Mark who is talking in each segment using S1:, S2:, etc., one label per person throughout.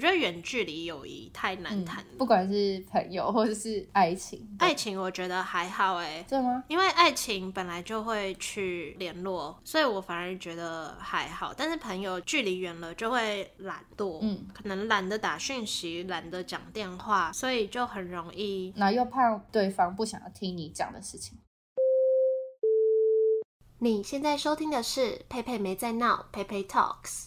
S1: 我觉得远距离友谊太难谈、嗯，
S2: 不管是朋友或者是爱情。
S1: 爱情我觉得还好哎，
S2: 对吗？
S1: 因为爱情本来就会去联络，所以我反而觉得还好。但是朋友距离远了就会懒惰，嗯，可能懒得打讯息，懒得讲电话，所以就很容易。
S2: 那又怕对方不想要听你讲的事情。
S1: 你现在收听的是佩佩没在闹，佩佩 Talks。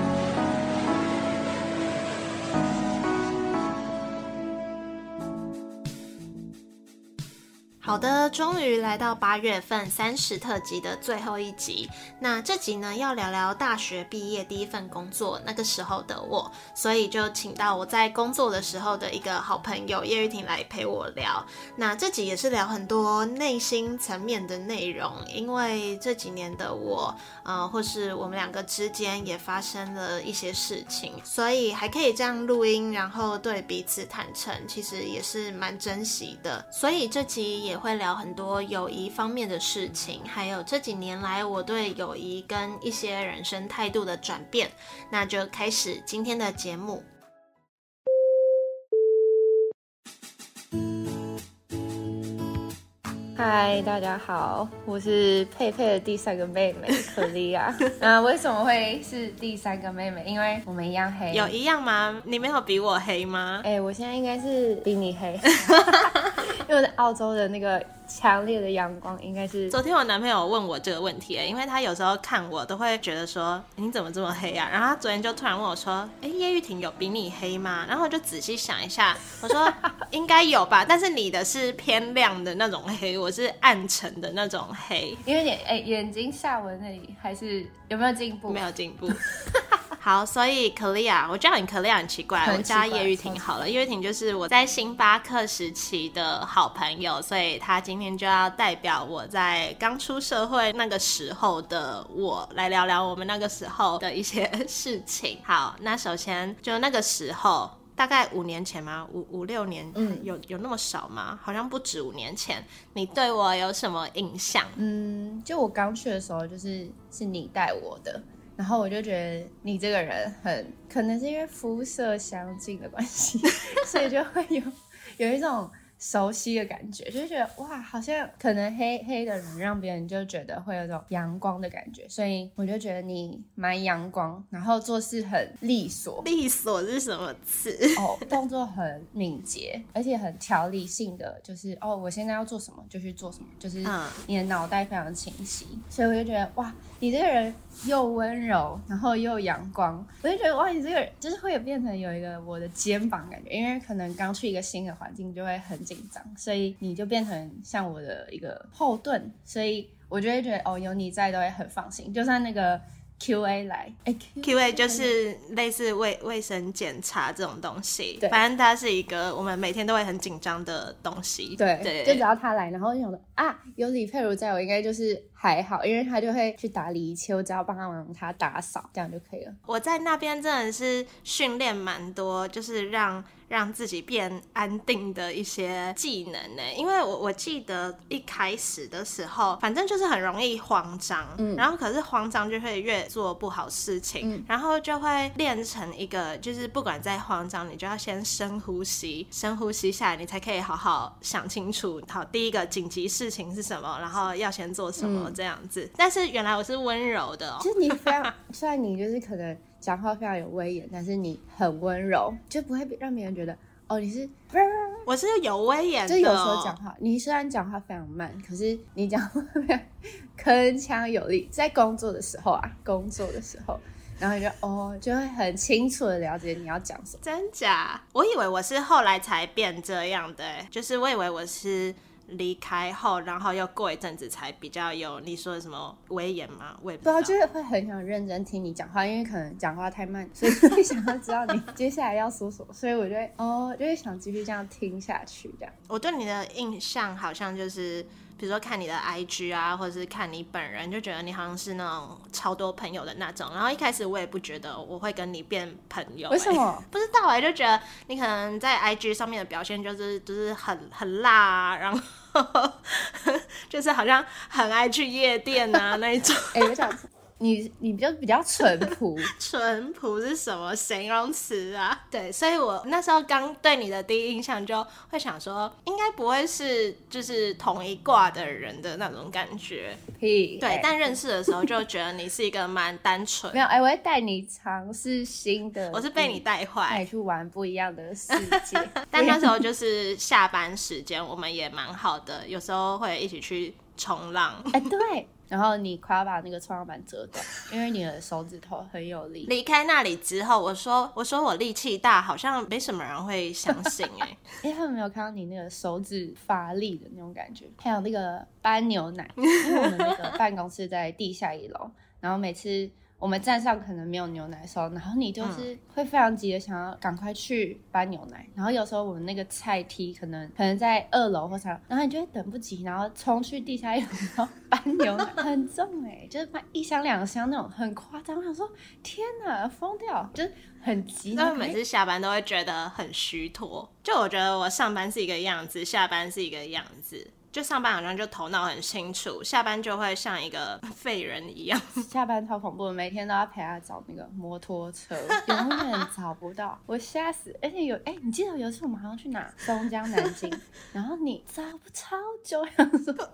S1: 好的，终于来到八月份三十特辑的最后一集。那这集呢，要聊聊大学毕业第一份工作那个时候的我，所以就请到我在工作的时候的一个好朋友叶玉婷来陪我聊。那这集也是聊很多内心层面的内容，因为这几年的我，呃，或是我们两个之间也发生了一些事情，所以还可以这样录音，然后对彼此坦诚，其实也是蛮珍惜的。所以这集也。会聊很多友谊方面的事情，还有这几年来我对友谊跟一些人生态度的转变。那就开始今天的节目。
S2: 嗨，大家好，我是佩佩的第三个妹妹可莉亚。那为什么会是第三个妹妹？因为我们一样黑。
S1: 有一样吗？你没有比我黑吗？
S2: 哎、欸，我现在应该是比你黑。因为在澳洲的那个强烈的阳光，应该是
S1: 昨天我男朋友问我这个问题，因为他有时候看我都会觉得说，你怎么这么黑啊？然后他昨天就突然问我说，哎，叶玉婷有比你黑吗？然后我就仔细想一下，我说 应该有吧，但是你的是偏亮的那种黑，我是暗沉的那种黑，
S2: 因为你哎眼睛下纹那里还是有没有进步？
S1: 没有进步。好，所以可莉亚，我叫你可莉亚很奇怪，很奇怪，我叫叶玉婷好了。叶玉婷就是我在星巴克时期的好朋友，所以她今天就要代表我在刚出社会那个时候的我来聊聊我们那个时候的一些事情。好，那首先就那个时候，大概五年前吗？五五六年？嗯，有有那么少吗？好像不止五年前。你对我有什么印象？
S2: 嗯，就我刚去的时候，就是是你带我的。然后我就觉得你这个人很可能是因为肤色相近的关系，所以就会有有一种。熟悉的感觉，就觉得哇，好像可能黑黑的人让别人就觉得会有种阳光的感觉，所以我就觉得你蛮阳光，然后做事很利索。
S1: 利索是什么词？
S2: 哦，动作很敏捷，而且很条理性的，就是哦，我现在要做什么就去做什么，就是你的脑袋非常清晰，所以我就觉得哇，你这个人又温柔，然后又阳光，我就觉得哇，你这个人就是会变成有一个我的肩膀感觉，因为可能刚去一个新的环境就会很。紧张，所以你就变成像我的一个后盾，所以我就会觉得哦，有你在都会很放心。就算那个 Q A 来，哎
S1: ，Q A 就是类似卫卫生检查这种东西，对，反正它是一个我们每天都会很紧张的东西。
S2: 对对，就只要他来，然后就想说啊，有李佩如在我应该就是还好，因为他就会去打理一切，我只要帮他忙他打扫，这样就可以了。
S1: 我在那边真的是训练蛮多，就是让。让自己变安定的一些技能呢？因为我我记得一开始的时候，反正就是很容易慌张，嗯，然后可是慌张就会越做不好事情，嗯，然后就会练成一个，就是不管再慌张，你就要先深呼吸，深呼吸下来，你才可以好好想清楚，好，第一个紧急事情是什么，然后要先做什么这样子。嗯，但是原来我是温柔的哦，
S2: 其实你非常，虽然你就是可能。讲话非常有威严，但是你很温柔，就不会让别人觉得哦，你是，
S1: 我是有威严的。
S2: 就有时候讲话，你虽然讲话非常慢，可是你讲话非常 铿锵有力。在工作的时候啊，工作的时候，然后你就哦，就会很清楚的了解你要讲什么。
S1: 真假？我以为我是后来才变这样的，就是我以为我是。离开后，然后又过一阵子才比较有你说的什么威严吗？我也不知
S2: 道，
S1: 道，
S2: 就是会很想认真听你讲话，因为可能讲话太慢，所以会想要知道你接下来要说什么，所以我就会哦，就会想继续这样听下去。这样，
S1: 我对你的印象好像就是。比如说看你的 IG 啊，或者是看你本人，就觉得你好像是那种超多朋友的那种。然后一开始我也不觉得我会跟你变朋友，欸，
S2: 为什么？
S1: 不知道哎，欸，就觉得你可能在 IG 上面的表现就是就是很很辣啊，然后 就是好像很爱去夜店啊那一种。
S2: 哎，欸，我想。你你比较比较淳朴，
S1: 淳朴是什么形容词啊？对，所以我那时候刚对你的第一印象就会想说，应该不会是就是同一挂的人的那种感觉。
S2: 屁
S1: 对，但认识的时候就觉得你是一个蛮单纯。
S2: 没有，哎、欸，我会带你尝试新的。
S1: 我是被你带坏，
S2: 带你去玩不一样的世界。
S1: 但那时候就是下班时间，我们也蛮好的，有时候会一起去冲浪。
S2: 哎、欸，对。然后你快要把那个冲浪板折断，因为你的手指头很有力。
S1: 离开那里之后，我说我说我力气大，好像没什么人会相信哎、欸。
S2: 因为他们没有看到你那个手指发力的那种感觉。还有那个搬牛奶，因为我们那个办公室在地下一楼，然后每次。我们站上可能没有牛奶的时候，然后你就是会非常急的想要赶快去搬牛奶，然后有时候我们那个菜梯可能可能在二楼或啥，然后你就会等不及，然后冲去地下一楼，然后搬牛奶，很重哎、欸，就是搬一箱两箱那种，很夸张。我想说天哪，疯掉，就是很急。
S1: 他们每次下班都会觉得很虚脱，就我觉得我上班是一个样子，下班是一个样子。就上班好像就头脑很清楚，下班就会像一个 废人一样。
S2: 下班超恐怖，每天都要陪他找那个摩托车，永远找不到，我吓死。而且有哎、欸，你记得有一次我们好像去哪？松江南京，然后你找不超久，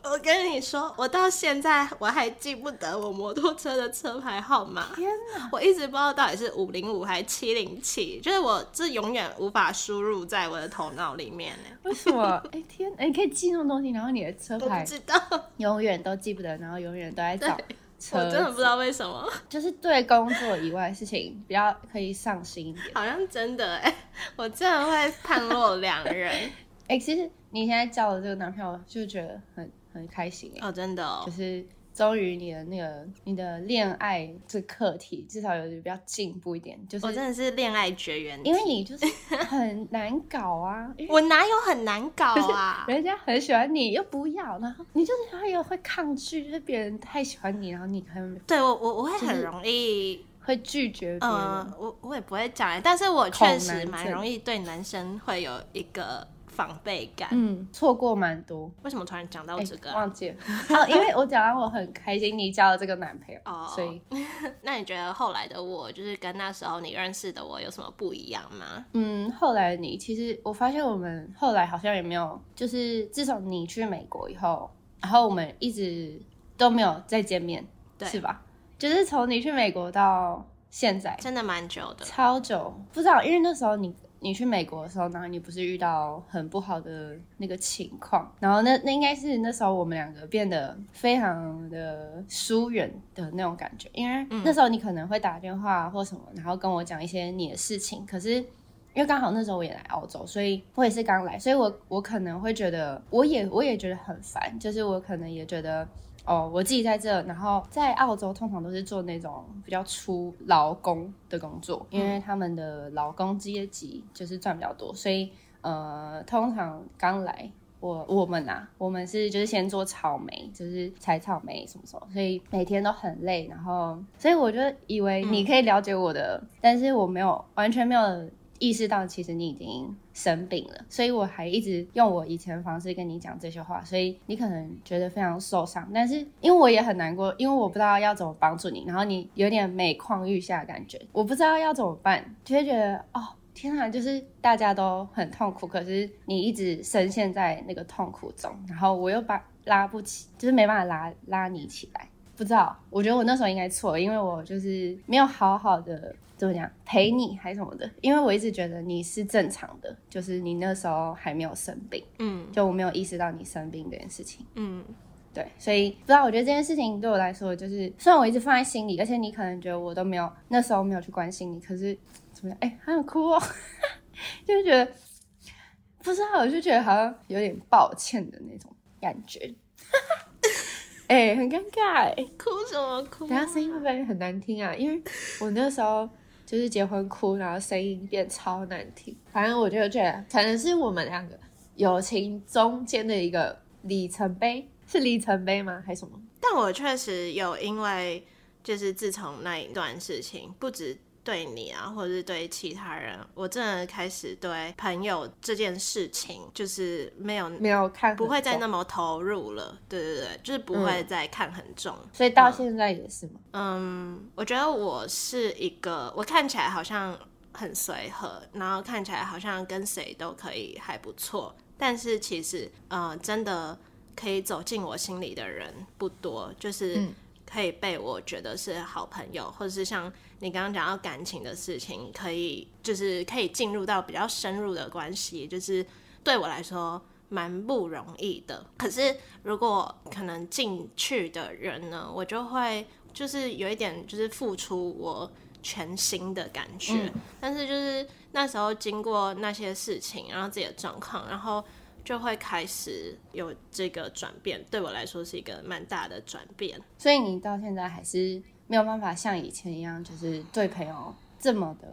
S1: 我跟你说，我到现在我还记不得我摩托车的车牌号码。
S2: 天哪，
S1: 我一直不知道到底是五零五还是七零七，就是我这永远无法输入在我的头脑里面呢。
S2: 为什么？哎、欸、天，哎、欸，你可以记那种东西，然后。你的车牌
S1: 不知道，
S2: 永远都记不得，然后永远都在找车。
S1: 我真的不知道为什么，
S2: 就是对工作以外的事情比较可以上心一点。
S1: 好像真的哎，我真的会判若两人。
S2: 哎，其实你现在交的这个男朋友，就觉得很很开心哎。
S1: 哦，真的哦，
S2: 就是。终于，你的那个你的恋爱这课题至少有比较进步一点。就是
S1: 我真的是恋爱绝缘，
S2: 因为你就是很难搞啊。
S1: 我哪有很难搞啊？
S2: 人家很喜欢你又不要，然后你就是还有会抗拒，就是别人太喜欢你，然后你很
S1: 对我我我会很容易
S2: 会拒绝别人。
S1: 嗯，我我也不会讲，但是我确实蛮容易对男生会有一个。防备感，
S2: 嗯，错过蛮多。
S1: 为什么突然讲到这个、啊
S2: 欸？忘记了 哦，因为我讲到我很开心你交了这个男朋友哦，所以
S1: 那你觉得后来的我，就是跟那时候你认识的我有什么不一样吗？
S2: 嗯，后来的你其实我发现我们后来好像也没有，就是自从你去美国以后，然后我们一直都没有再见面，对，是吧？就是从你去美国到现在，
S1: 真的蛮久的，
S2: 超久。不知道，因为那时候你。你去美国的时候，然后你不是遇到很不好的那个情况，然后那那应该是那时候我们两个变得非常的疏远的那种感觉，因为那时候你可能会打电话或什么，然后跟我讲一些你的事情，可是因为刚好那时候我也来澳洲，所以我也是刚来，所以我我可能会觉得，我也我也觉得很烦，就是我可能也觉得。哦，我自己在这，然后在澳洲通常都是做那种比较粗劳工的工作，因为他们的劳工阶级就是赚比较多，所以呃，通常刚来我我们啊，我们是就是先做草莓，就是采草莓什么什么，所以每天都很累，然后所以我就以为你可以了解我的，嗯、但是我没有完全没有。意识到其实你已经生病了，所以我还一直用我以前的方式跟你讲这些话，所以你可能觉得非常受伤。但是因为我也很难过，因为我不知道要怎么帮助你，然后你有点每况愈下的感觉，我不知道要怎么办，就会觉得哦天啊，就是大家都很痛苦，可是你一直深陷在那个痛苦中，然后我又把拉不起，就是没办法拉拉你起来。不知道，我觉得我那时候应该错，因为我就是没有好好的。怎么讲陪你还是什么的？因为我一直觉得你是正常的，就是你那时候还没有生病，嗯，就我没有意识到你生病这件事情，嗯，对，所以不知道，我觉得这件事情对我来说，就是虽然我一直放在心里，而且你可能觉得我都没有那时候没有去关心你，可是怎么样？哎、欸，好想哭哦，就是觉得不知道，我就觉得好像有点抱歉的那种感觉。哎、欸，很尴尬哎、欸，
S1: 哭什么哭、啊？
S2: 等下声音会不会很难听啊？因为我那时候就是结婚哭，然后声音变超难听。反正我就觉得，可能是我们两个友情中间的一个里程碑，是里程碑吗？还是什么？
S1: 但我确实有因为，就是自从那一段事情，不止。对你啊，或者是对其他人，我真的开始对朋友这件事情，就是没有
S2: 没有看，
S1: 不会再那么投入了。对对对，就是不会再看很重。嗯、
S2: 所以到现在也是吗？
S1: 嗯，我觉得我是一个，我看起来好像很随和，然后看起来好像跟谁都可以还不错，但是其实，呃，真的可以走进我心里的人不多，就是可以被我觉得是好朋友，或者是像。你刚刚讲到感情的事情，可以就是可以进入到比较深入的关系，就是对我来说蛮不容易的。可是如果可能进去的人呢，我就会就是有一点就是付出我全心的感觉。嗯。但是就是那时候经过那些事情，然后自己的状况，然后就会开始有这个转变。对我来说是一个蛮大的转变。
S2: 所以你到现在还是。没有办法像以前一样，就是对朋友这么的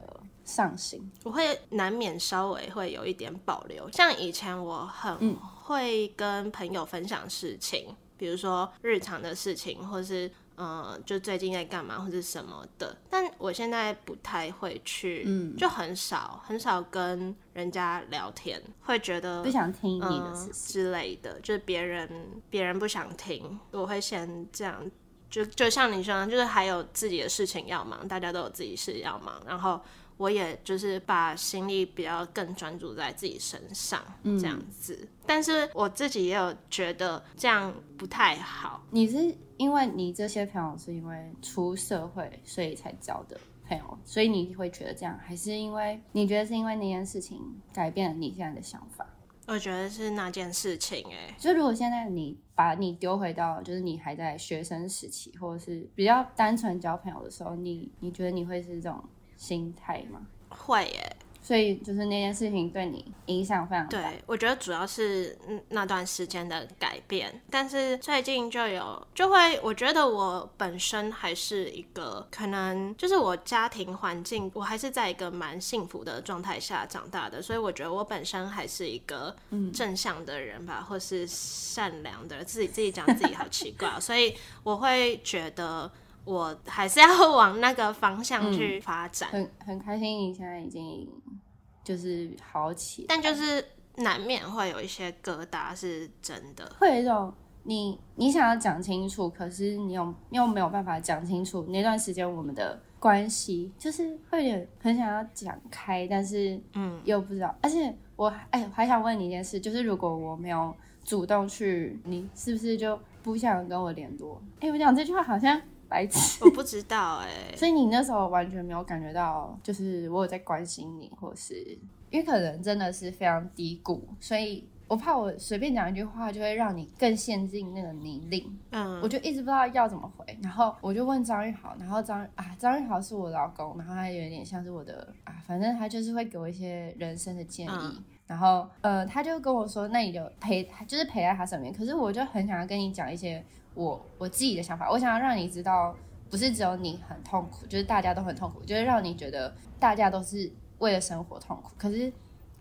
S2: 上心。
S1: 我会难免稍微会有一点保留。像以前我很会跟朋友分享事情，嗯、比如说日常的事情，或是呃，就最近在干嘛，或者什么的。但我现在不太会去，嗯，就很少很少跟人家聊天，会觉得
S2: 不想听你的
S1: 之类的，就是别人别人不想听，我会先这样。就就像你说，就是还有自己的事情要忙，大家都有自己事要忙，然后我也就是把心力比较更专注在自己身上，这样子。嗯。但是我自己也有觉得这样不太好。
S2: 你是因为你这些朋友是因为出社会所以才交的朋友，所以你会觉得这样，还是因为你觉得是因为那件事情改变了你现在的想法？
S1: 我觉得是那件事情哎、欸，
S2: 就如果现在你把你丢回到就是你还在学生时期，或者是比较单纯交朋友的时候，你你觉得你会是这种心态吗？
S1: 会耶、欸。
S2: 所以就是那件事情对你影响非常大。
S1: 对，我觉得主要是那段时间的改变，但是最近就有就会，我觉得我本身还是一个可能就是我家庭环境，我还是在一个蛮幸福的状态下长大的，所以我觉得我本身还是一个正向的人吧，嗯、或是善良的人，自己自己讲自己好奇怪，所以我会觉得。我还是要往那个方向去发展，
S2: 嗯、很很开心。你现在已经就是好起，
S1: 但就是难免会有一些疙瘩，是真的。
S2: 会有一种你你想要讲清楚，可是你又又没有办法讲清楚。那段时间我们的关系就是会有点很想要讲开，但是嗯又不知道。嗯、而且我哎、还想问你一件事，就是如果我没有主动去，你是不是就不想跟我联络？哎、欸，我讲这句话好像。白痴，
S1: 我不知道哎、欸，
S2: 所以你那时候完全没有感觉到，就是我有在关心你，或是因为可能真的是非常低谷，所以我怕我随便讲一句话就会让你更陷进那个泥泞，嗯，我就一直不知道要怎么回，然后我就问张玉豪，然后张啊张玉豪是我老公，然后他有点像是我的啊，反正他就是会给我一些人生的建议，嗯、然后呃他就跟我说，那你就陪，就是陪在他身边，可是我就很想要跟你讲一些。我我自己的想法，我想要让你知道，不是只有你很痛苦，就是大家都很痛苦，就是让你觉得大家都是为了生活痛苦。可是。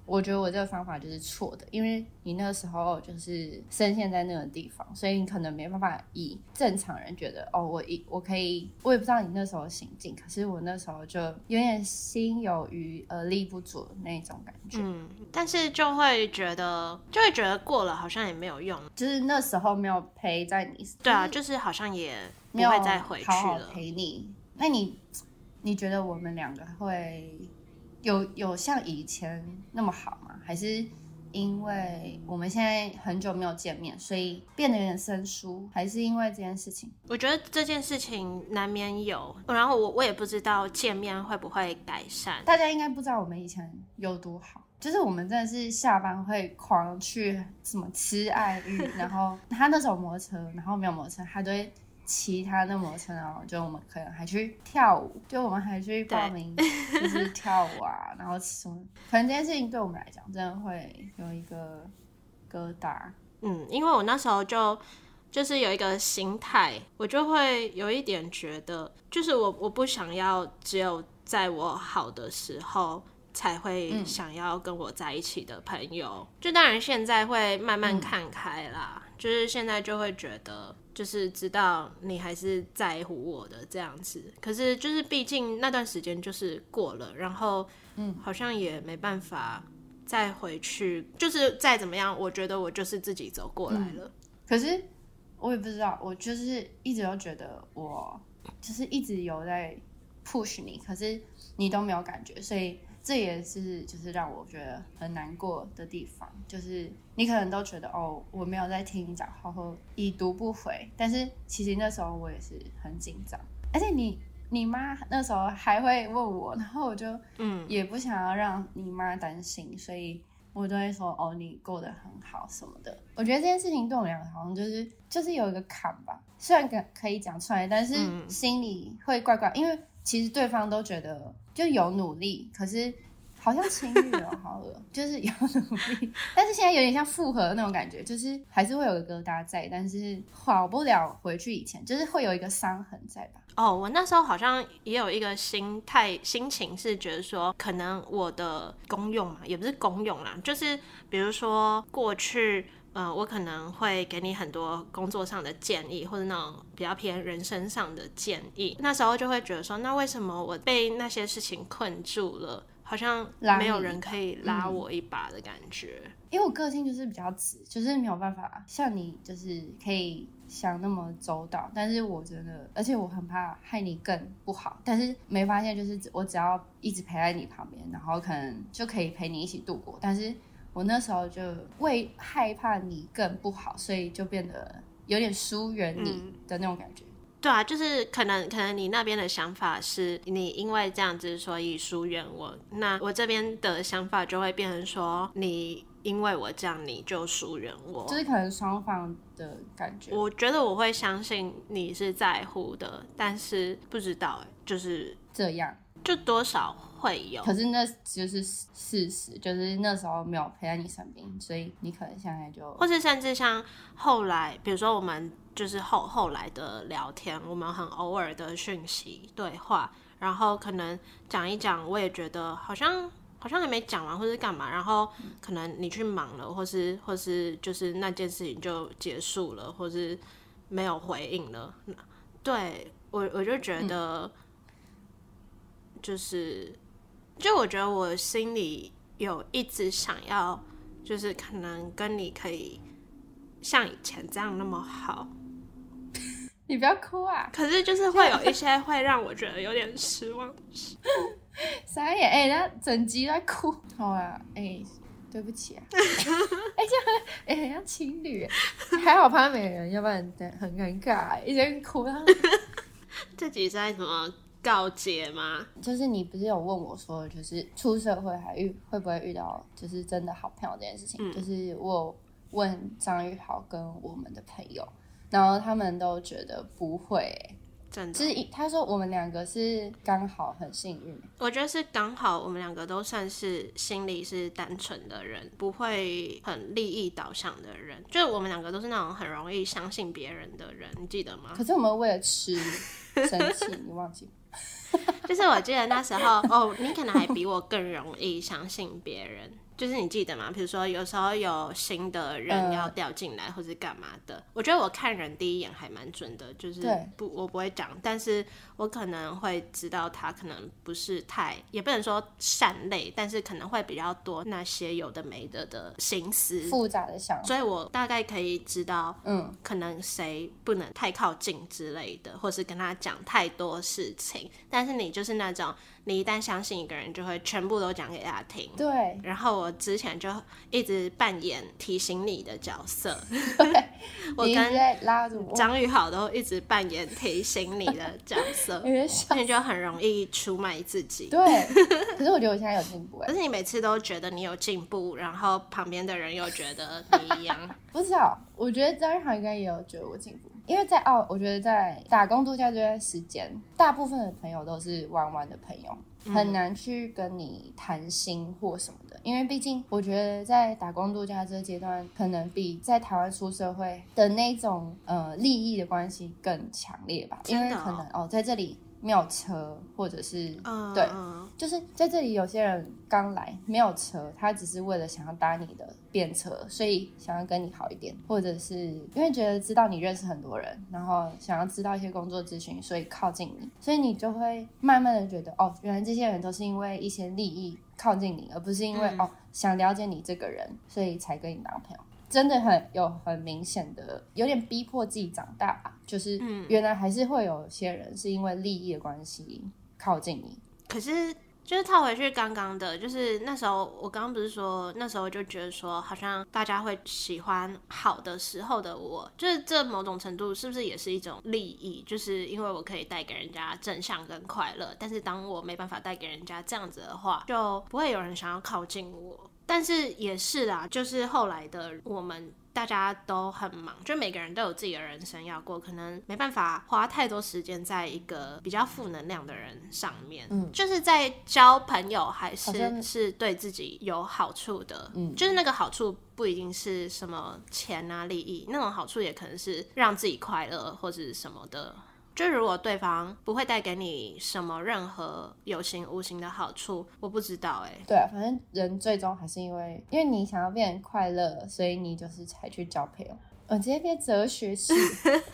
S2: 我觉得我这个方法就是错的，因为你那个时候就是深陷在那个地方，所以你可能没办法以正常人觉得哦，我一我可以，我也不知道你那时候心境，可是我那时候就有点心有余而力不足那种感觉。
S1: 嗯，但是就会觉得，就会觉得过了好像也没有用，
S2: 就是那时候没有陪在你。
S1: 对啊，就是好像也不会再回去了。
S2: 好好陪你，那你你觉得我们两个会？有有像以前那么好吗？还是因为我们现在很久没有见面，所以变得有点生疏？还是因为这件事情？
S1: 我觉得这件事情难免有，然后我我也不知道见面会不会改善。
S2: 大家应该不知道我们以前有多好，就是我们真的是下班会狂去什么吃爱玉，然后他那时候摩托车，然后没有摩托车，他都会。其他的摩托车，然后就我们可能还去跳舞，就我们还去报名，就是跳舞啊，然后什么，可能这件事情对我们来讲，真的会有一个疙瘩。
S1: 嗯，因为我那时候就就是有一个心态，我就会有一点觉得，就是我我不想要只有在我好的时候才会想要跟我在一起的朋友。嗯、就当然现在会慢慢看开啦，嗯、就是现在就会觉得，就是知道你还是在乎我的这样子。可是就是毕竟那段时间就是过了，然后嗯，好像也没办法。再回去，就是再怎么样，我觉得我就是自己走过来了。
S2: 嗯、可是我也不知道，我就是一直都觉得我就是一直有在 push 你，可是你都没有感觉，所以这也是就是让我觉得很难过的地方。就是你可能都觉得哦，我没有在听你讲话，或已读不回，但是其实那时候我也是很紧张，而且你。你妈那时候还会问我，然后我就嗯也不想要让你妈担心，嗯、所以我都会说哦，你过得很好什么的。我觉得这件事情对我们俩好像就是就是有一个坎吧，虽然可可以讲出来，但是心里会怪怪，因为其实对方都觉得就有努力，可是好像情侣了，好了，就是 有努力，但是现在有点像复合的那种感觉，就是还是会有一个疙瘩在，但是好不了回去以前，就是会有一个伤痕在吧。
S1: 哦，我那时候好像也有一个心态、心情是觉得说，可能我的功用嘛，也不是功用啦，就是比如说过去，呃，我可能会给你很多工作上的建议，或者那种比较偏人生上的建议，那时候就会觉得说，那为什么我被那些事情困住了，好像没有人可以拉我一把的感觉。嗯，
S2: 因为我个性就是比较直，就是没有办法像你，就是可以。想那么周到，但是我真的，而且我很怕害你更不好。但是没发现，就是我只要一直陪在你旁边，然后可能就可以陪你一起度过。但是我那时候就为害怕你更不好，所以就变得有点疏远你的那种感觉。嗯、
S1: 对啊，就是可能可能你那边的想法是你因为这样子所以疏远我，那我这边的想法就会变成说你。因为我这样，你就疏远我，
S2: 就是可能双方的感觉。
S1: 我觉得我会相信你是在乎的，但是不知道哎，就是
S2: 这样，
S1: 就多少会有。
S2: 可是那就是事实，就是那时候没有陪在你身边，所以你可能现在就，
S1: 或是甚至像后来，比如说我们就是后后来的聊天，我们很偶尔的讯息对话，然后可能讲一讲，我也觉得好像。好像还没讲完，或是干嘛，然后可能你去忙了，或是或是就是那件事情就结束了，或是没有回应了。对，我我就觉得，就是，嗯、就我觉得我心里有一直想要，就是可能跟你可以像以前这样那么好。
S2: 你不要哭啊！
S1: 可是就是会有一些会让我觉得有点失望。
S2: 傻眼哎，他整集在哭。好啊，哎、欸，对不起啊。哎、欸，这样哎，很像情侣。还好旁边没人，要不然很尴尬。一直在哭。
S1: 这集在什么告解吗？
S2: 就是你不是有问我说，就是出社会还遇会不会遇到，就是真的好朋友这件事情？嗯、就是我问张玉豪跟我们的朋友，然后他们都觉得不会。就是他说我们两个是刚好很幸运，
S1: 我觉得是刚好我们两个都算是心里是单纯的人，不会很利益导向的人。就是我们两个都是那种很容易相信别人的人，你记得吗？
S2: 可是我们为了吃生气，你忘记？
S1: 就是我记得那时候哦，你可能还比我更容易相信别人。就是你记得吗？比如说有时候有新的人要调进来，或是干嘛的，呃、我觉得我看人第一眼还蛮准的。就是不，我不会讲，但是我可能会知道他可能不是太，也不能说善类，但是可能会比较多那些有的没的的心思，
S2: 复杂的想法。
S1: 所以我大概可以知道，嗯，可能谁不能太靠近之类的，或是跟他讲太多事情。但是你就是那种。你一旦相信一个人，就会全部都讲给他听。
S2: 对。
S1: 然后我之前就一直扮演提醒你的角色。
S2: 对。
S1: 我跟张宇豪都一直扮演提醒你的角色，所以就很容易出卖自己。
S2: 对。可是我觉得我现在有进步。
S1: 可是你每次都觉得你有进步，然后旁边的人又觉得你一样。
S2: 不知道，我觉得张宇豪应该也有觉得我进步。因为在澳，我觉得在打工度假这段时间，大部分的朋友都是玩玩的朋友，很难去跟你谈心或什么的。因为毕竟，我觉得在打工度假这个阶段，可能比在台湾出社会的那种呃利益的关系更强烈吧。因为可能哦，在这里。没有车，或者是、uh, 对，就是在这里有些人刚来没有车，他只是为了想要搭你的便车，所以想要跟你好一点，或者是因为觉得知道你认识很多人，然后想要知道一些工作咨询，所以靠近你，所以你就会慢慢的觉得哦，原来这些人都是因为一些利益靠近你，而不是因为、嗯、哦想了解你这个人，所以才跟你当朋友。真的很有很明显的，有点逼迫自己长大吧。就是原来还是会有些人是因为利益的关系靠近你。
S1: 可是就是套回去刚刚的，就是那时候我刚刚不是说那时候就觉得说，好像大家会喜欢好的时候的我，就是这某种程度是不是也是一种利益？就是因为我可以带给人家正向跟快乐，但是当我没办法带给人家这样子的话，就不会有人想要靠近我。但是也是啦，就是后来的我们大家都很忙，就每个人都有自己的人生要过，可能没办法花太多时间在一个比较负能量的人上面。嗯，就是在交朋友还是是对自己有好处的。嗯，就是那个好处不一定是什么钱啊利益，那种好处也可能是让自己快乐或者什么的。就如果对方不会带给你什么任何有形无形的好处，我不知道哎、欸。
S2: 对啊，反正人最终还是因为，因为你想要变快乐，所以你就是才去交朋友。我直接变哲学系，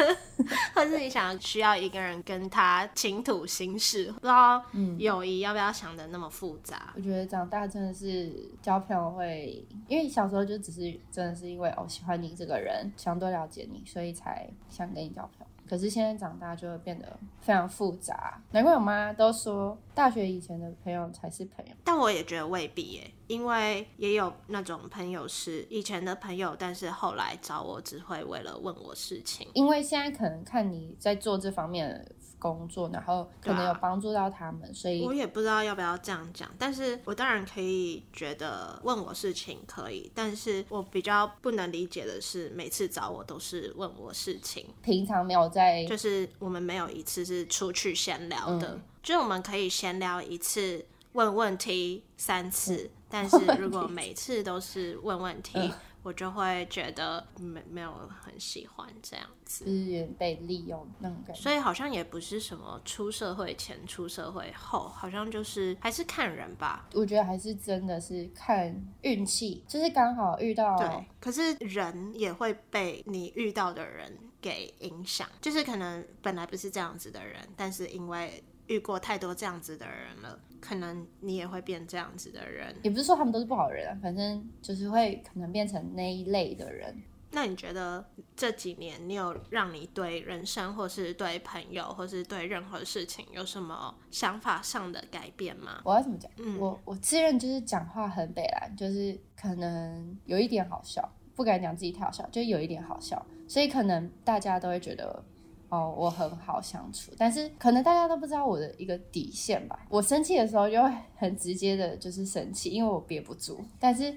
S1: 或是你想要需要一个人跟他倾吐心事，不知道友谊要不要想的那么复杂？
S2: 我觉得长大真的是交朋友会，因为小时候就只是真的是因为我、哦、喜欢你这个人，想多了解你，所以才想跟你交朋友。可是现在长大就会变得非常复杂，难怪我妈都说大学以前的朋友才是朋友，
S1: 但我也觉得未必耶，因为也有那种朋友是以前的朋友，但是后来找我只会为了问我事情，
S2: 因为现在可能看你在做这方面工作，然后可能有帮助到他们，啊、所以
S1: 我也不知道要不要这样讲。但是我当然可以觉得问我事情可以，但是我比较不能理解的是，每次找我都是问我事情，
S2: 平常没有在，
S1: 就是我们没有一次是出去闲聊的，嗯、就是我们可以闲聊一次，问问题三次，嗯、但是如果每次都是问问题。嗯我就会觉得没没有很喜欢这样子，
S2: 资源被利用那种感觉。
S1: 所以好像也不是什么出社会前、出社会后，好像就是还是看人吧。
S2: 我觉得还是真的是看运气，就是刚好遇到。
S1: 对，可是人也会被你遇到的人给影响，就是可能本来不是这样子的人，但是因为遇过太多这样子的人了。可能你也会变这样子的人，
S2: 也不是说他们都是不好的人啊，反正就是会可能变成那一类的人。
S1: 那你觉得这几年你有让你对人生，或是对朋友，或是对任何事情有什么想法上的改变吗？
S2: 我要怎么讲？嗯，我我自认就是讲话很北蓝，就是可能有一点好笑，不敢讲自己太好笑，就有一点好笑，所以可能大家都会觉得。哦，我很好相处，但是可能大家都不知道我的一个底线吧。我生气的时候就会很直接的，就是生气，因为我憋不住。但是，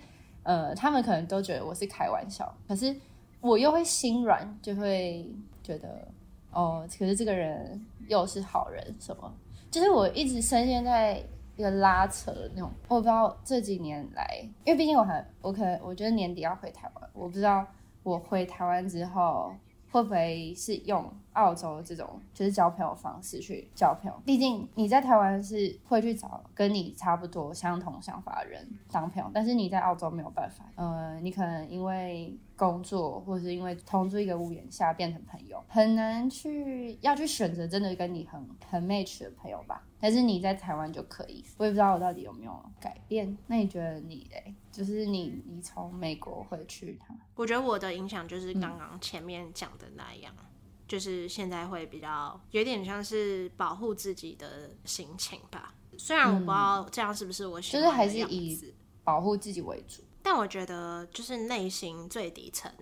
S2: 呃，他们可能都觉得我是开玩笑，可是我又会心软，就会觉得，哦，可是这个人又是好人，什么？就是我一直深陷在一个拉扯的那种。我不知道这几年来，因为毕竟我还，我可能我觉得年底要回台湾，我不知道我回台湾之后。会不会是用澳洲这种就是交朋友方式去交朋友？毕竟你在台湾是会去找跟你差不多相同想法的人当朋友，但是你在澳洲没有办法。呃，你可能因为工作或者是因为同住一个屋檐下变成朋友，很难去要去选择真的跟你很很 match 的朋友吧。但是你在台湾就可以，我也不知道我到底有没有改变。那你觉得你嘞？就是你，你从美国回去他，
S1: 我觉得我的影响就是刚刚前面讲的那样，嗯、就是现在会比较有点像是保护自己的心情吧。虽然我不知道这样是不是我喜欢的样子，
S2: 就是还是以保护自己为主，
S1: 但我觉得就是内心最底层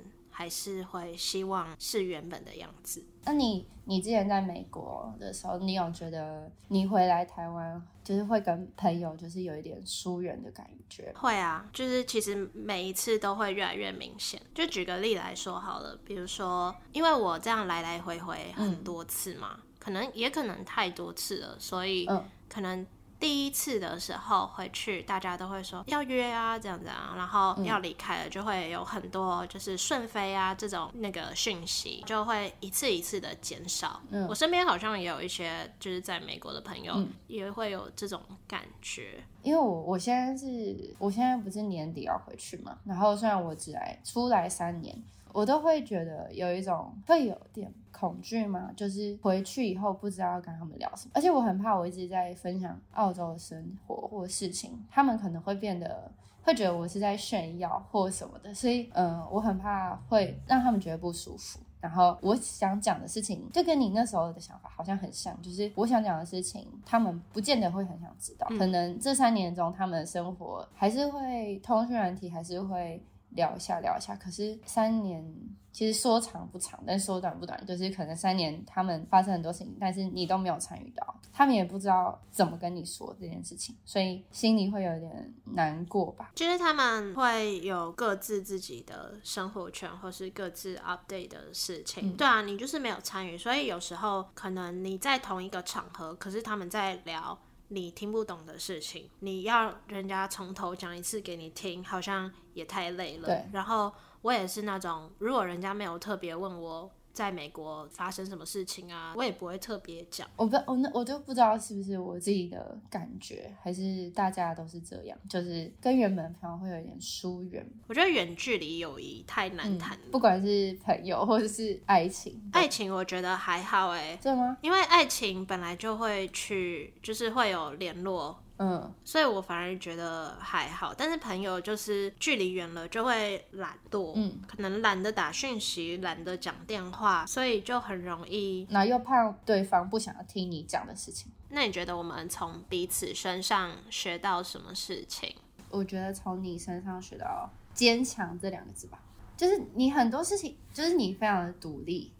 S1: 还是会希望是原本的样子。
S2: 那你你之前在美国的时候，你有觉得你回来台湾就是会跟朋友就是有一点疏远的感觉？
S1: 会啊，就是其实每一次都会越来越明显。就举个例来说好了，比如说，因为我这样来来回回很多次嘛，嗯、可能也可能太多次了，所以可能。第一次的时候回去，大家都会说要约啊，这样子啊，然后要离开了，就会有很多就是顺飞啊这种那个讯息，就会一次一次的减少。嗯，我身边好像也有一些就是在美国的朋友也会有这种感觉。
S2: 因为我我现在是，我现在不是年底要回去嘛，然后虽然我只来出来三年。我都会觉得有一种会有点恐惧嘛，就是回去以后不知道要跟他们聊什么，而且我很怕我一直在分享澳洲的生活或事情，他们可能会变得会觉得我是在炫耀或什么的，所以嗯、呃，我很怕会让他们觉得不舒服。然后我想讲的事情就跟你那时候的想法好像很像，就是我想讲的事情，他们不见得会很想知道，可能这三年中他们的生活还是会通讯软体还是会。聊一下，聊一下。可是三年其实说长不长，但说短不短，就是可能三年他们发生很多事情，但是你都没有参与到，他们也不知道怎么跟你说这件事情，所以心里会有点难过吧。
S1: 就是他们会有各自自己的生活圈，或是各自 update 的事情。嗯、对啊，你就是没有参与，所以有时候可能你在同一个场合，可是他们在聊。你听不懂的事情，你要人家从头讲一次给你听，好像也太累了。然后我也是那种，如果人家没有特别问我。在美国发生什么事情啊？我也不会特别讲。
S2: 我不，我那我就不知道是不是我自己的感觉，还是大家都是这样，就是跟原本的朋友会有一点疏远。
S1: 我觉得远距离友谊太难谈，
S2: 嗯，不管是朋友或者是爱情。
S1: 爱情我觉得还好哎，
S2: 真的吗？
S1: 因为爱情本来就会去，就是会有联络。
S2: 嗯，
S1: 所以我反而觉得还好，但是朋友就是距离远了就会懒惰，嗯，可能懒得打讯息，懒得讲电话，所以就很容易，
S2: 那又怕对方不想要听你讲的事情。
S1: 那你觉得我们从彼此身上学到什么事情？
S2: 我觉得从你身上学到坚强这两个字吧，就是你很多事情，就是你非常的独立，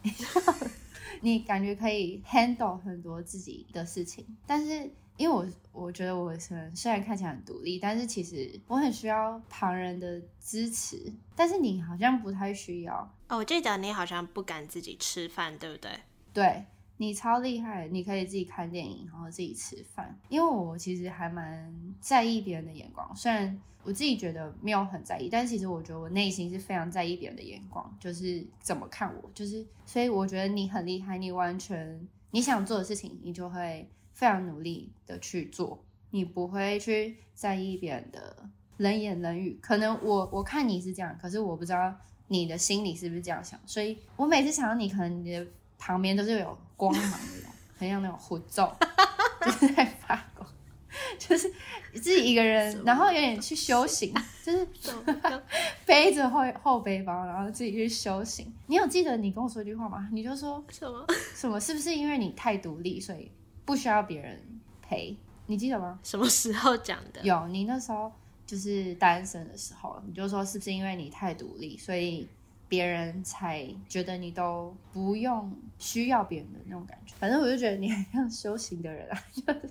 S2: 你感觉可以 handle 很多自己的事情，但是。因为我我觉得我虽然看起来很独立，但是其实我很需要旁人的支持。但是你好像不太需要
S1: 哦。我记得你好像不敢自己吃饭，对不对？
S2: 对，你超厉害，你可以自己看电影，然后自己吃饭。因为我其实还蛮在意别人的眼光，虽然我自己觉得没有很在意，但其实我觉得我内心是非常在意别人的眼光，就是怎么看我，就是所以我觉得你很厉害，你完全你想做的事情，你就会。非常努力的去做，你不会去在意别人的冷言冷语。可能我我看你是这样，可是我不知道你的心里是不是这样想。所以我每次想到你，可能你的旁边都是有光芒的，很像那种符咒，就是在发光，就是自己一个人，然后有点去修行，就是 背着后后背包，然后自己去修行。你有记得你跟我说一句话吗？你就说
S1: 什么
S2: 什么？是不是因为你太独立，所以？不需要别人陪，你记得吗？
S1: 什么时候讲的？
S2: 有，你那时候就是单身的时候，你就说是不是因为你太独立，所以别人才觉得你都不用需要别人的那种感觉。反正我就觉得你很像修行的人啊，就是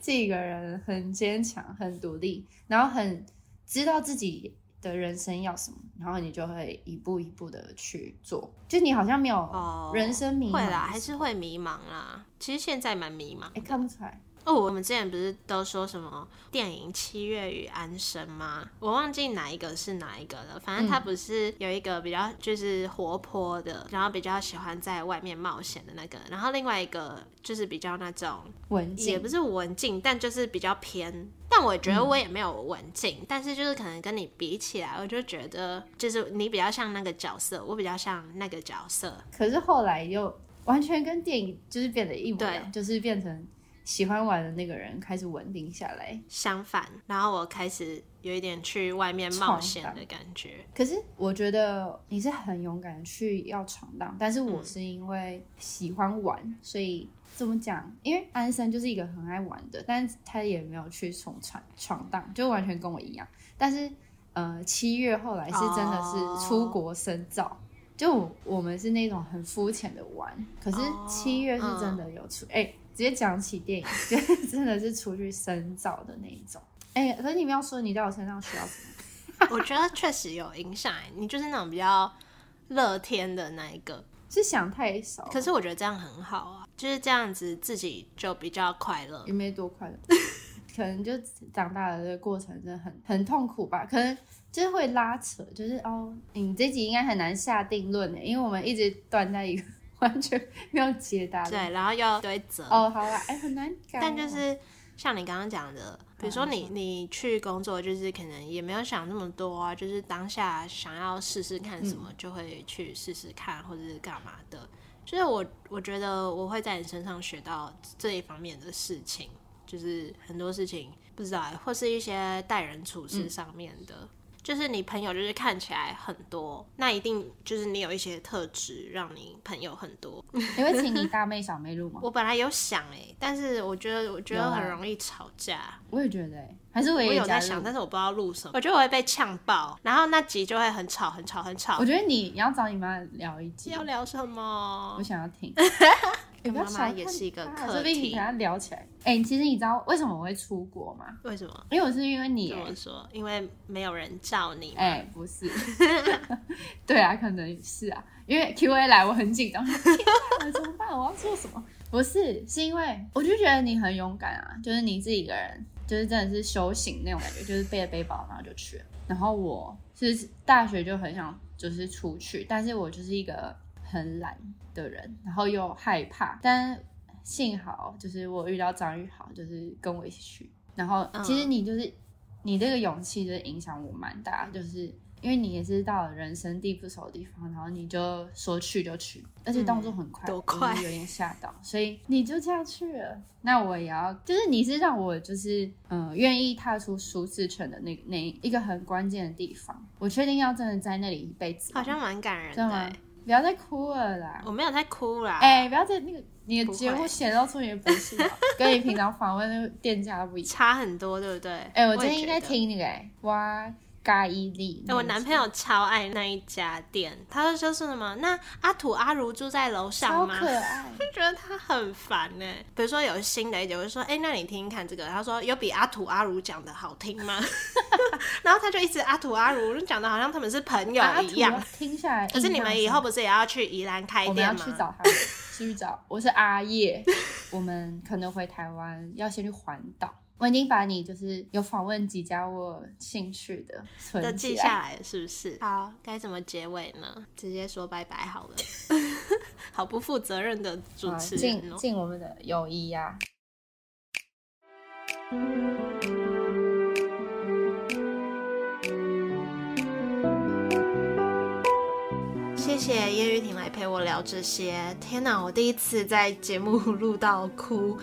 S2: 这个人很坚强、很独立，然后很知道自己的人生要什么，然后你就会一步一步的去做。就你好像没有人生迷茫，
S1: 会啦，还是会迷茫啦。其实现在蛮迷茫，
S2: 哎，看不出来。
S1: 哦，我们之前不是都说什么电影《七月与安生》吗？我忘记哪一个是哪一个了。反正他不是有一个比较就是活泼的，然后比较喜欢在外面冒险的那个，然后另外一个就是比较那种
S2: 文静，
S1: 也不是文静，但就是比较偏。但我觉得我也没有文静，嗯，但是就是可能跟你比起来，我就觉得就是你比较像那个角色，我比较像那个角色。
S2: 可是后来又完全跟电影就是变得一模一样，就是变成。喜欢玩的那个人开始稳定下来，
S1: 相反，然后我开始有一点去外面冒险的感觉。
S2: 可是我觉得你是很勇敢去要闯荡，但是我是因为喜欢玩，嗯、所以怎么讲？因为安生就是一个很爱玩的，但是他也没有去闯闯闯荡，就完全跟我一样。但是呃，七月后来是真的是出国深造。哦就我们是那种很肤浅的玩，可是七月是真的有出，哎、oh, 直接讲起电影，就 真的是出去深造的那一种。哎、欸，可是你不要说你在我身上学到什么？
S1: 我觉得确实有影响，你就是那种比较乐天的那一个，
S2: 是想太少。
S1: 可是我觉得这样很好啊，就是这样子自己就比较快乐，
S2: 也没多快乐。可能就长大的这个过程真的很很痛苦吧，可能就是会拉扯，就是哦，你这集应该很难下定论呢，因为我们一直断在一个 完全没有解答的。
S1: 对，然后又对折。
S2: 哦，好啦，哎、欸，很难改。
S1: 但就是像你刚刚讲的，比如说你你去工作，就是可能也没有想那么多啊，就是当下想要试试看什么，就会去试试看，或者是干嘛的。就是我我觉得我会在你身上学到这一方面的事情。就是很多事情不知道，或是一些待人处事上面的，嗯、就是你朋友就是看起来很多，那一定就是你有一些特质让你朋友很多。
S2: 你会请你大妹小妹录吗？
S1: 我本来有想哎、欸，但是我觉得我觉得很容易吵架。
S2: 我也觉得哎、欸。还是我，
S1: 我有在想，但是我不知道录什么。我觉得我会被呛爆，然后那集就会很吵，很吵，很吵。
S2: 我觉得你你要找你妈聊一集。
S1: 要聊什么？
S2: 我想要听。
S1: 跟妈妈也是一个课题。
S2: 跟他聊起来。哎、欸，其实你知道为什么我会出国吗？
S1: 为什么？
S2: 因为我是因为你。
S1: 怎么说？因为没有人罩你。
S2: 哎、欸，不是。对啊，可能是啊。因为 Q A 来，我很紧张。怎么办？我要做什么？不是，是因为我就觉得你很勇敢啊，就是你自己一个人。就是真的是修行那种感觉，就是背着背包然后就去了。然后我是大学就很想就是出去，但是我就是一个很懒的人，然后又害怕。但幸好就是我遇到张宇豪，就是跟我一起去。然后其实你就是你这个勇气就是影响我蛮大，就是。因为你也是到了人生地不熟的地方，然后你就说去就去，而且动作很快，
S1: 多快，
S2: 有点吓到，所以你就这样去了。那我也要，就是你是让我就是嗯愿意踏出舒适圈的那那一个很关键的地方。我确定要真的在那里一辈子，
S1: 好像蛮感人的。对，
S2: 不要再哭了啦！
S1: 我没有在哭啦。
S2: 哎、欸，不要再那个你的节目显露出你的本性，跟你平常访问那个店家不一样，
S1: 差很多，对不对？
S2: 哎、欸，我今天应该听那个欸哇。咖伊利，
S1: 我男朋友超爱那一家店，他说就是什么，那阿土阿如住在楼上
S2: 吗？可爱，
S1: 就觉得他很烦呢。比如说有新的一集，我就说，哎、那你听听看这个，他说有比阿土阿如讲的好听吗？然后他就一直阿土阿如就，讲的好像他们是朋友一样，
S2: 听下来。
S1: 可是你们以后不是也要去宜兰开店吗？
S2: 我们要去找他，去找。我是阿叶，我们可能回台湾要先去环岛。我已经把你就是有访问几家我兴趣的
S1: 都记下来了，是不是？好，该怎么结尾呢？直接说拜拜好了。好不负责任的主持人哦。
S2: 敬我们的友谊呀。
S1: 谢谢叶玉婷来陪我聊这些。天哪，我第一次在节目录到哭。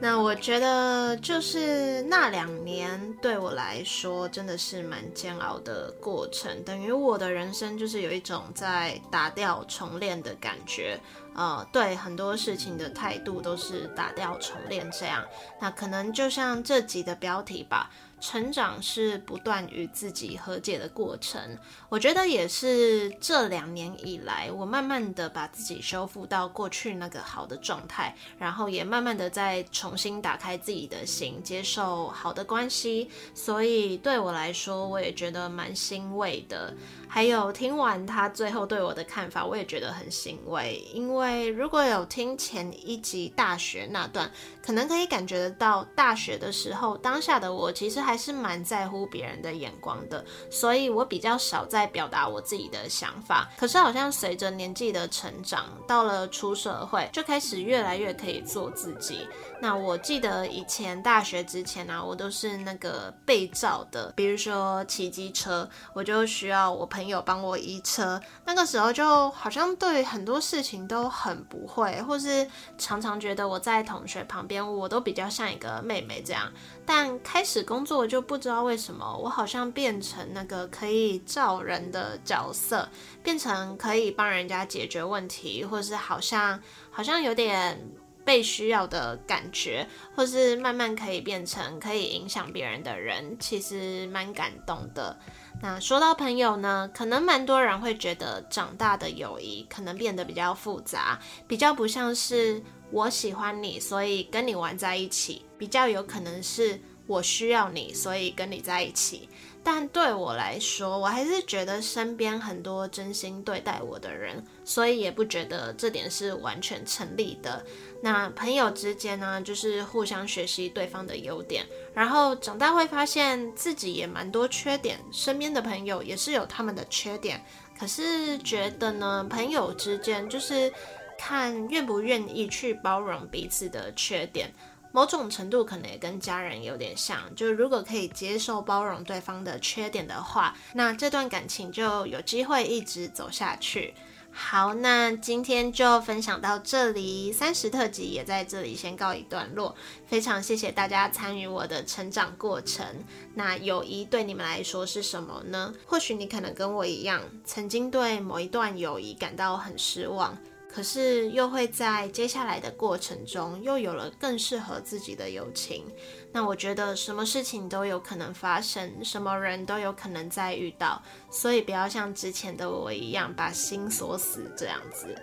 S1: 那我觉得就是那两年对我来说真的是蛮煎熬的过程，等于我的人生就是有一种在打掉重练的感觉，呃，对很多事情的态度都是打掉重练这样。那可能就像这集的标题吧。成长是不断与自己和解的过程，我觉得也是这两年以来，我慢慢的把自己修复到过去那个好的状态，然后也慢慢的再重新打开自己的心，接受好的关系，所以对我来说，我也觉得蛮欣慰的。还有听完他最后对我的看法，我也觉得很欣慰。因为如果有听前一集大学那段，可能可以感觉得到，大学的时候当下的我其实还是蛮在乎别人的眼光的，所以我比较少在表达我自己的想法。可是好像随着年纪的成长，到了出社会，就开始越来越可以做自己。那我记得以前大学之前啊，我都是那个被罩的，比如说骑机车，我就需要我朋友帮我移车。那个时候就好像对很多事情都很不会，或是常常觉得我在同学旁边，我都比较像一个妹妹这样。但开始工作就不知道为什么，我好像变成那个可以照人的角色，变成可以帮人家解决问题，或是好像好像有点。被需要的感觉，或是慢慢可以变成可以影响别人的人，其实蛮感动的。那说到朋友呢，可能蛮多人会觉得长大的友谊可能变得比较复杂，比较不像是我喜欢你，所以跟你玩在一起，比较有可能是我需要你，所以跟你在一起。但对我来说，我还是觉得身边很多真心对待我的人，所以也不觉得这点是完全成立的。那朋友之间呢，就是互相学习对方的优点，然后长大会发现自己也蛮多缺点，身边的朋友也是有他们的缺点。可是觉得呢，朋友之间就是看愿不愿意去包容彼此的缺点，某种程度可能也跟家人有点像。就如果可以接受包容对方的缺点的话，那这段感情就有机会一直走下去。好，那今天就分享到这里，三十特辑也在这里先告一段落。非常谢谢大家参与我的成长过程。那友谊对你们来说是什么呢？或许你可能跟我一样，曾经对某一段友谊感到很失望。可是又会在接下来的过程中，又有了更适合自己的友情。那我觉得什么事情都有可能发生，什么人都有可能再遇到，所以不要像之前的我一样把心锁死这样子。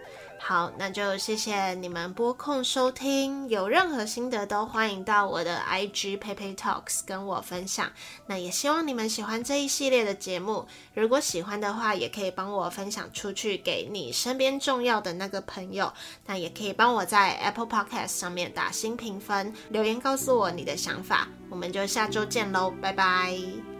S1: 好，那就谢谢你们拨空收听。有任何心得都欢迎到我的 IG PeiPei Talks 跟我分享。那也希望你们喜欢这一系列的节目。如果喜欢的话，也可以帮我分享出去给你身边重要的那个朋友。那也可以帮我在 Apple Podcast 上面打新评分，留言告诉我你的想法。我们就下周见喽，拜拜。